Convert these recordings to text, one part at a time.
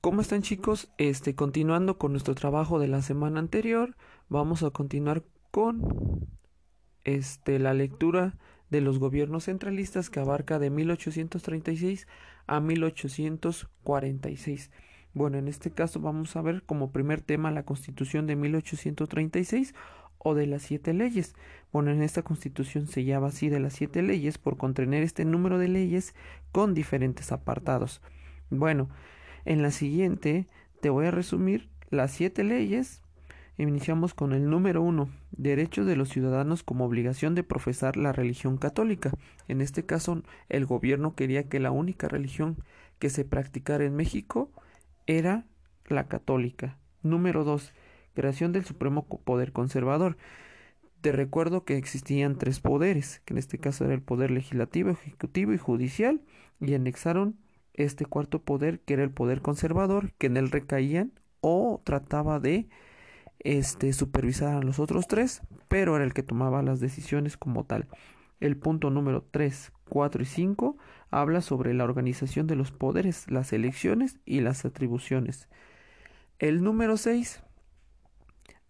¿Cómo están chicos? Este, continuando con nuestro trabajo de la semana anterior, vamos a continuar con este, la lectura de los gobiernos centralistas que abarca de 1836 a 1846. Bueno, en este caso vamos a ver como primer tema la Constitución de 1836 o de las siete leyes. Bueno, en esta Constitución se llama así de las siete leyes por contener este número de leyes con diferentes apartados. Bueno, en la siguiente te voy a resumir las siete leyes. Iniciamos con el número uno, derechos de los ciudadanos como obligación de profesar la religión católica. En este caso, el gobierno quería que la única religión que se practicara en México era la católica. Número dos, creación del Supremo Poder Conservador. Te recuerdo que existían tres poderes, que en este caso era el poder legislativo, ejecutivo y judicial, y anexaron este cuarto poder, que era el poder conservador, que en él recaían o trataba de este, supervisar a los otros tres, pero era el que tomaba las decisiones como tal. El punto número 3, 4 y 5 habla sobre la organización de los poderes, las elecciones y las atribuciones. El número 6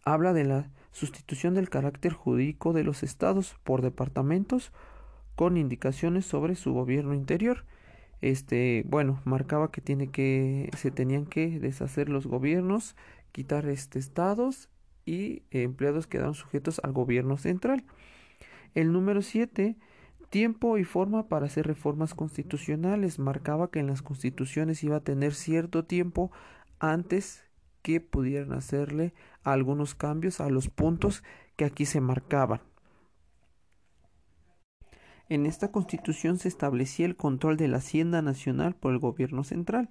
habla de la sustitución del carácter jurídico de los estados por departamentos con indicaciones sobre su gobierno interior este bueno marcaba que tiene que se tenían que deshacer los gobiernos quitar este estados y empleados quedaron sujetos al gobierno central. El número 7 tiempo y forma para hacer reformas constitucionales. Marcaba que en las constituciones iba a tener cierto tiempo antes que pudieran hacerle algunos cambios a los puntos que aquí se marcaban en esta constitución se establecía el control de la Hacienda Nacional por el gobierno central.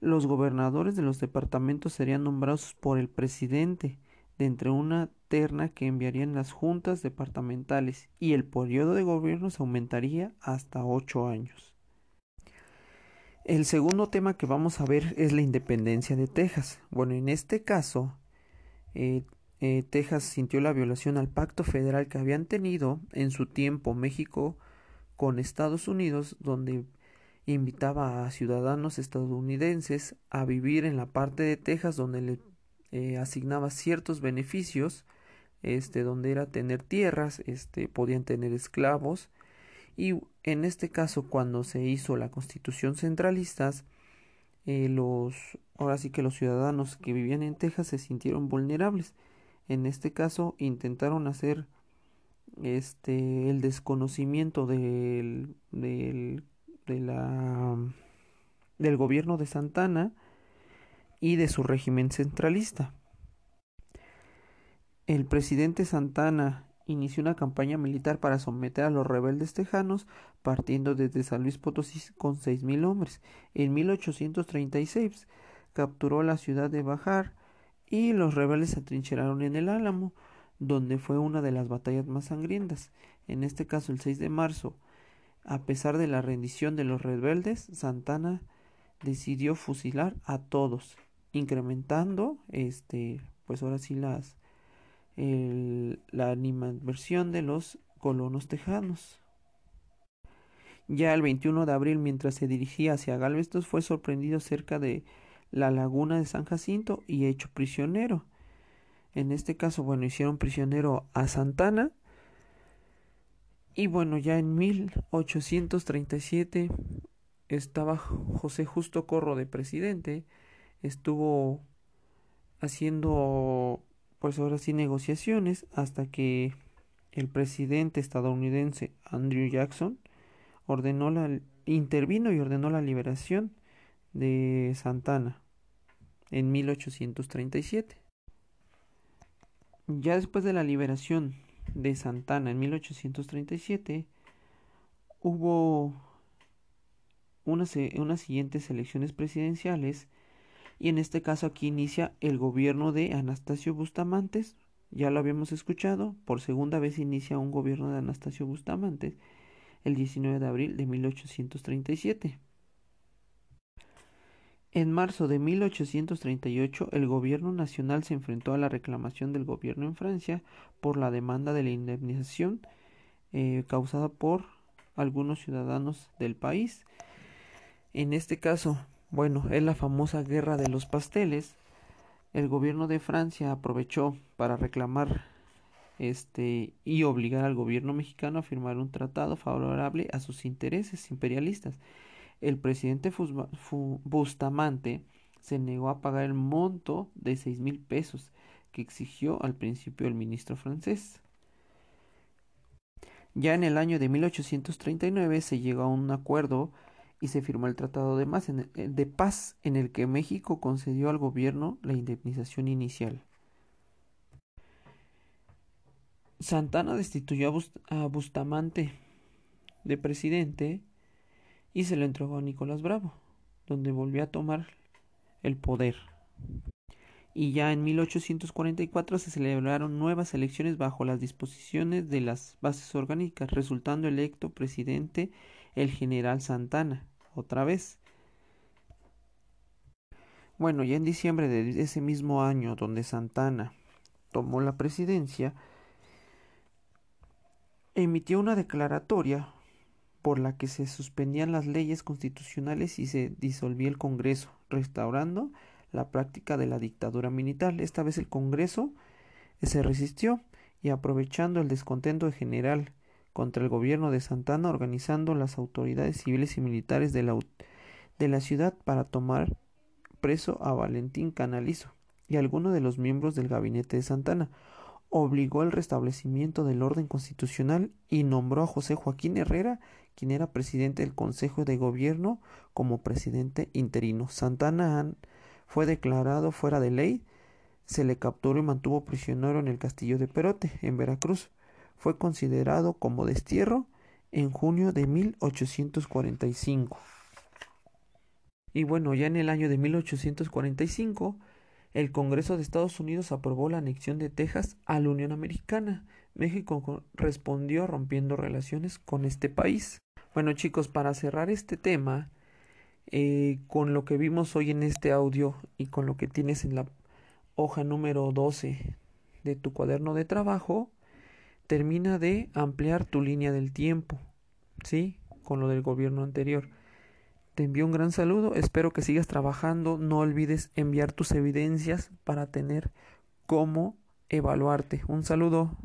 Los gobernadores de los departamentos serían nombrados por el presidente de entre una terna que enviarían las juntas departamentales y el periodo de gobierno se aumentaría hasta ocho años. El segundo tema que vamos a ver es la independencia de Texas. Bueno, en este caso, eh, eh, Texas sintió la violación al pacto federal que habían tenido en su tiempo México con Estados Unidos, donde invitaba a ciudadanos estadounidenses a vivir en la parte de Texas donde le eh, asignaba ciertos beneficios, este, donde era tener tierras, este, podían tener esclavos, y en este caso cuando se hizo la constitución centralista, eh, los, ahora sí que los ciudadanos que vivían en Texas se sintieron vulnerables en este caso intentaron hacer este el desconocimiento del, del, del gobierno de Santana y de su régimen centralista. El presidente Santana inició una campaña militar para someter a los rebeldes tejanos, partiendo desde San Luis Potosí con seis mil hombres. En 1836 capturó la ciudad de Bajar y los rebeldes se atrincheraron en el Álamo, donde fue una de las batallas más sangrientas. En este caso, el 6 de marzo, a pesar de la rendición de los rebeldes, Santana decidió fusilar a todos, incrementando, este, pues ahora sí las, la animadversión de los colonos tejanos. Ya el 21 de abril, mientras se dirigía hacia Galveston, fue sorprendido cerca de la laguna de San Jacinto y hecho prisionero. En este caso, bueno, hicieron prisionero a Santana. Y bueno, ya en 1837 estaba José Justo Corro de presidente. Estuvo haciendo, pues ahora sí, negociaciones hasta que el presidente estadounidense Andrew Jackson ordenó la, intervino y ordenó la liberación de Santana en 1837. Ya después de la liberación de Santana en 1837, hubo unas, unas siguientes elecciones presidenciales y en este caso aquí inicia el gobierno de Anastasio Bustamante, ya lo habíamos escuchado, por segunda vez inicia un gobierno de Anastasio Bustamante el 19 de abril de 1837. En marzo de 1838 el gobierno nacional se enfrentó a la reclamación del gobierno en Francia por la demanda de la indemnización eh, causada por algunos ciudadanos del país. En este caso, Bueno, es la famosa guerra de los pasteles. El gobierno de Francia aprovechó para reclamar este y obligar al gobierno mexicano a firmar un tratado favorable a sus intereses imperialistas. El presidente Bustamante se negó a pagar el monto de seis mil pesos que exigió al principio el ministro francés. Ya en el año de 1839 se llegó a un acuerdo y se firmó el Tratado de, de Paz en el que México concedió al gobierno la indemnización inicial. Santana destituyó a Bustamante de presidente y se lo entregó a Nicolás Bravo, donde volvió a tomar el poder. Y ya en 1844 se celebraron nuevas elecciones bajo las disposiciones de las bases orgánicas, resultando electo presidente el general Santana, otra vez. Bueno, ya en diciembre de ese mismo año donde Santana tomó la presidencia, emitió una declaratoria por la que se suspendían las leyes constitucionales y se disolvía el Congreso, restaurando la práctica de la dictadura militar. Esta vez el Congreso se resistió y aprovechando el descontento general contra el gobierno de Santana, organizando las autoridades civiles y militares de la, de la ciudad para tomar preso a Valentín Canalizo y algunos de los miembros del gabinete de Santana, obligó al restablecimiento del orden constitucional y nombró a José Joaquín Herrera, quien era presidente del Consejo de Gobierno, como presidente interino. Santana fue declarado fuera de ley, se le capturó y mantuvo prisionero en el castillo de Perote, en Veracruz. Fue considerado como destierro en junio de 1845. Y bueno, ya en el año de 1845 el Congreso de Estados Unidos aprobó la anexión de Texas a la Unión Americana. México respondió rompiendo relaciones con este país. Bueno chicos, para cerrar este tema, eh, con lo que vimos hoy en este audio y con lo que tienes en la hoja número 12 de tu cuaderno de trabajo, termina de ampliar tu línea del tiempo, ¿sí? Con lo del gobierno anterior. Te envío un gran saludo, espero que sigas trabajando, no olvides enviar tus evidencias para tener cómo evaluarte. Un saludo.